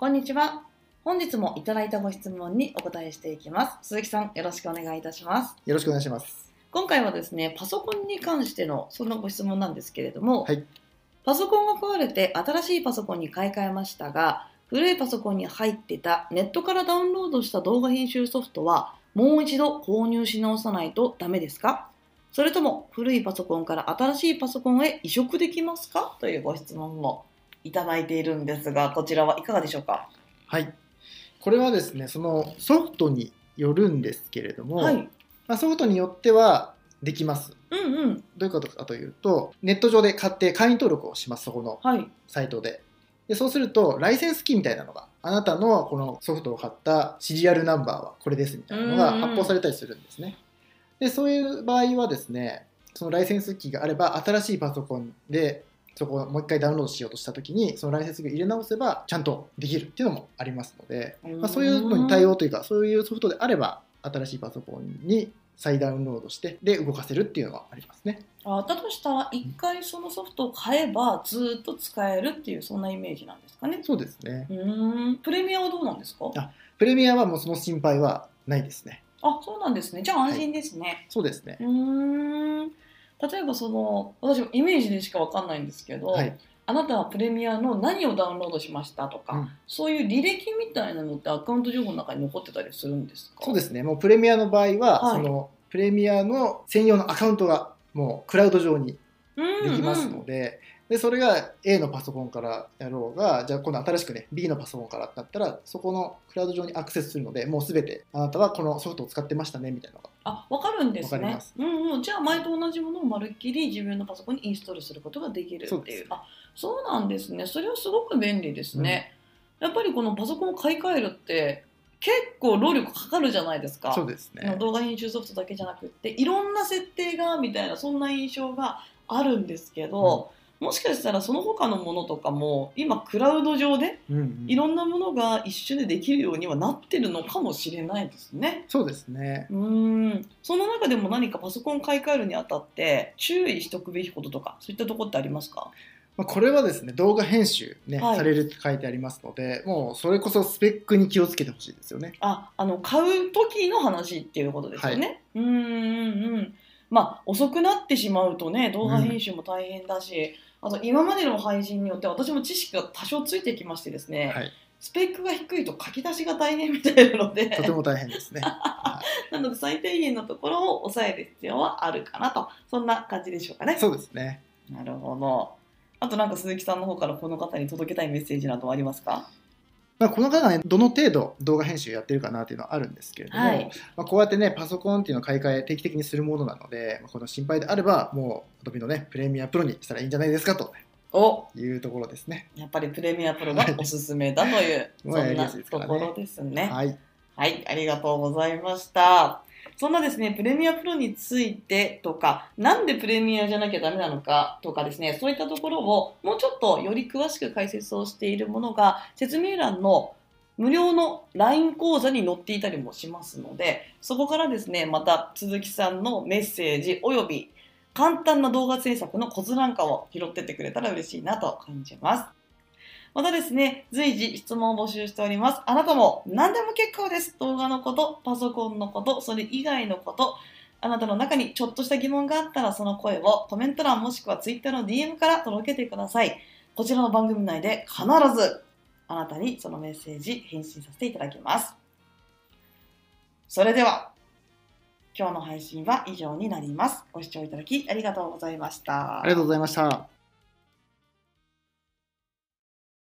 こんにちは。本日もいただいたご質問にお答えしていきます。鈴木さん、よろしくお願いいたします。よろしくお願いします。今回はですね、パソコンに関してのそんなご質問なんですけれども、はいパソコンが壊れて新しいパソコンに買い替えましたが、古いパソコンに入ってたネットからダウンロードした動画編集ソフトはもう一度購入し直さないとダメですか？それとも古いパソコンから新しいパソコンへ移植できますか？というご質問もいただいているんですが、こちらはいかがでしょうか？はい。これはですね、そのソフトによるんですけれども、はい。まあ、ソフトによってはできます。うんうん。どういうことかというと、ネット上で買って会員登録をします、そこのはい。サイトで。でそうすると、ライセンスキーみたいなのが、あなたのこのソフトを買ったシリアルナンバーはこれですみたいなのがうんうん発行されたりするんですね。で、そういう場合はですね、そのライセンスキーがあれば、新しいパソコンでそこをもう一回ダウンロードしようとしたときに、そのライセンス入れ直せば、ちゃんとできるっていうのもありますので、まあ、そういうのに対応というか、そういうソフトであれば、新しいパソコンに再ダウンロードして、で、動かせるっていうのがありますね。あだとしたら一回そのソフトを買えばずっと使えるっていうそんなイメージなんですかね。そうですね。うーんプレミアはどうなんですか？あプレミアはもうその心配はないですね。あそうなんですねじゃあ安心ですね。そうですねう。ーん例えばその私もイメージでしかわかんないんですけど、はい。あなたはプレミアの何をダウンロードしましたとか、うんそういう履歴みたいなのってアカウント情報の中に残ってたりするんですか？そうですね。もうプレミアの場合は、はいそのプレミアの専用のアカウントがもうクラウド上にでできますので、でそれが A のパソコンからやろうが、じゃあ今度新しくね、B のパソコンからだったら、そこのクラウド上にアクセスするので、もうすべてあなたはこのソフトを使ってましたねみたいなのが。あ、わかるんですねわかります。うんうん。じゃあ前と同じものをまるっきり自分のパソコンにインストールすることができるっていう。そうあ、そうなんですね。それはすごく便利ですね。やっぱりこのパソコンを買い替えるって結構労力かかるじゃないですか。そうですね。動画編集ソフトだけじゃなくっていろんな設定がみたいなそんな印象があるんですけど、もしかしたらその他のものとかも今クラウド上でうんうんいろんなものが一緒でできるようにはなってるのかもしれないですね。そうですね。うーんその中でも何かパソコン買い替えるにあたって注意しておくべきこととかそういったところってありますか？まあ、これはですね、動画編集、ねはいされるって書いてありますので、もうそれこそスペックに気をつけてほしいですよね。ああの買う時の話っていうことですよね。うーんうんうんまあ遅くなってしまうとね動画編集も大変だし、あと今までの配信によって私も知識が多少ついてきましてですね、はい。スペックが低いと書き出しが大変みたいなのでとても大変ですね。は なので最低限のところを抑える必要はあるかなとそんな感じでしょうかねい、。そうですね。なるほど。あとなんか鈴木さんの方からこの方に届けたいメッセージなどはありますか？まあ、この方がね、どの程度動画編集やってるかなっていうのはあるんですけれども、はいまあ、こうやってね、パソコンっていうのを買い替え定期的にするものなので、まあこの心配であれば、もう Adobe のね、プレミアプロにしたらいいんじゃないですかとおいうところですね。やっぱりプレミアプロがおすすめだという、そんなところですね。はい。はい、ありがとうございました。そんなですね、プレミアプロについてとか、なんでプレミアじゃなきゃダメなのかとかですね、そういったところをもうちょっとより詳しく解説をしているものが、説明欄の無料の LINE 講座に載っていたりもしますので、そこからですね、また鈴木さんのメッセージおよび簡単な動画制作のコツなんかを拾ってってくれたら嬉しいなと感じます。またですね、随時質問を募集しております。あなたも何でも結構です。動画のこと、パソコンのこと、それ以外のこと、あなたの中にちょっとした疑問があったらその声をコメント欄もしくは Twitter の DM から届けてください。こちらの番組内で必ずあなたにそのメッセージ返信させていただきます。それでは、今日の配信は以上になります。ご視聴いただきありがとうございました。ありがとうございました。